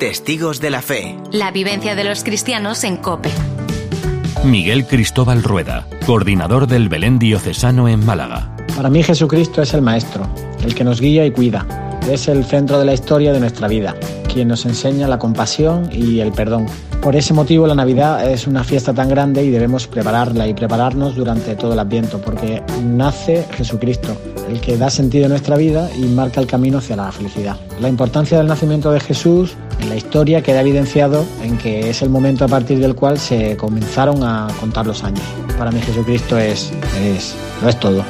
Testigos de la Fe. La vivencia de los cristianos en Cope. Miguel Cristóbal Rueda, coordinador del Belén Diocesano en Málaga. Para mí Jesucristo es el Maestro, el que nos guía y cuida. Es el centro de la historia de nuestra vida, quien nos enseña la compasión y el perdón. Por ese motivo la Navidad es una fiesta tan grande y debemos prepararla y prepararnos durante todo el Adviento, porque nace Jesucristo, el que da sentido a nuestra vida y marca el camino hacia la felicidad. La importancia del nacimiento de Jesús en la historia queda evidenciado en que es el momento a partir del cual se comenzaron a contar los años. Para mí Jesucristo es, es, lo es todo.